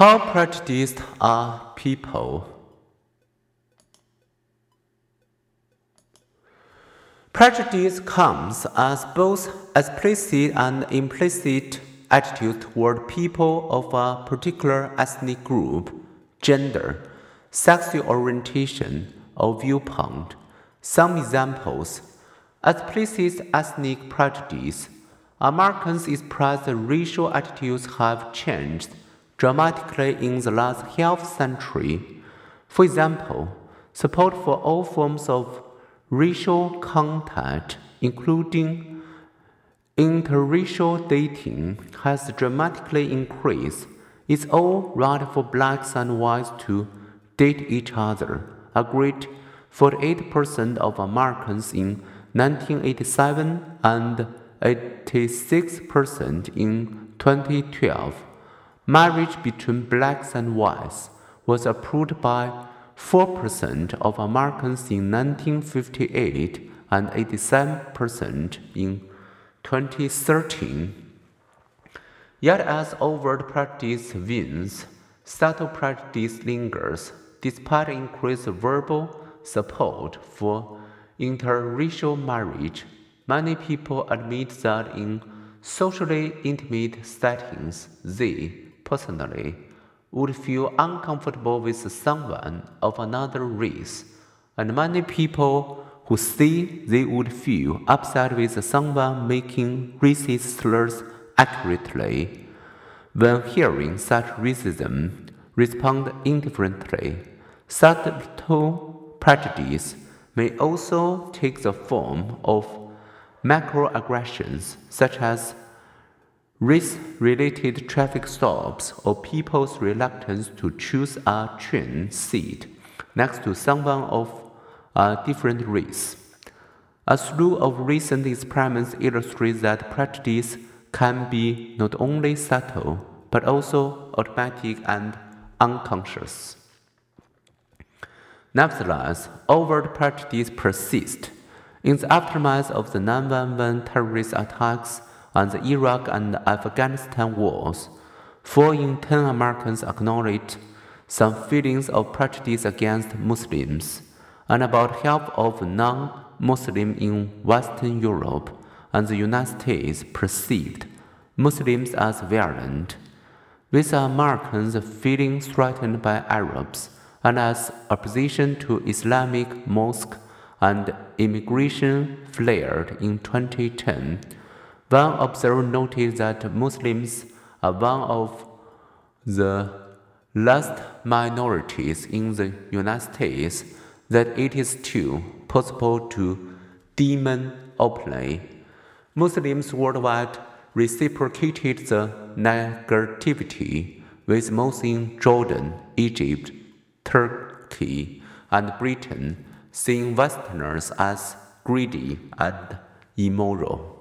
How prejudiced are people? Prejudice comes as both explicit and implicit attitude toward people of a particular ethnic group, gender, sexual orientation, or viewpoint. Some examples explicit ethnic prejudice. Americans express racial attitudes have changed dramatically in the last half century. For example, support for all forms of racial contact, including interracial dating, has dramatically increased. It's all right for blacks and whites to date each other. agreed 48% of Americans in 1987 and 86% in 2012. Marriage between blacks and whites was approved by 4% of Americans in 1958 and 87% in 2013. Yet, as overt practice wins, subtle practice lingers. Despite increased verbal support for interracial marriage, many people admit that in socially intimate settings, they personally would feel uncomfortable with someone of another race, and many people who say they would feel upset with someone making racist slurs accurately, when hearing such racism, respond indifferently. Subtle prejudice may also take the form of macroaggressions such as Race related traffic stops or people's reluctance to choose a train seat next to someone of a different race. A slew of recent experiments illustrate that prejudice can be not only subtle but also automatic and unconscious. Nevertheless, overt prejudice persists. In the aftermath of the 9 11 terrorist attacks, on the Iraq and Afghanistan wars, four in ten Americans acknowledged some feelings of prejudice against Muslims, and about half of non Muslims in Western Europe and the United States perceived Muslims as violent, with Americans feeling threatened by Arabs and as opposition to Islamic mosque and immigration flared in 2010 one observer noted that Muslims are one of the last minorities in the United States that it is still possible to demon openly. Muslims worldwide reciprocated the negativity with most in Jordan, Egypt, Turkey, and Britain, seeing Westerners as greedy and immoral.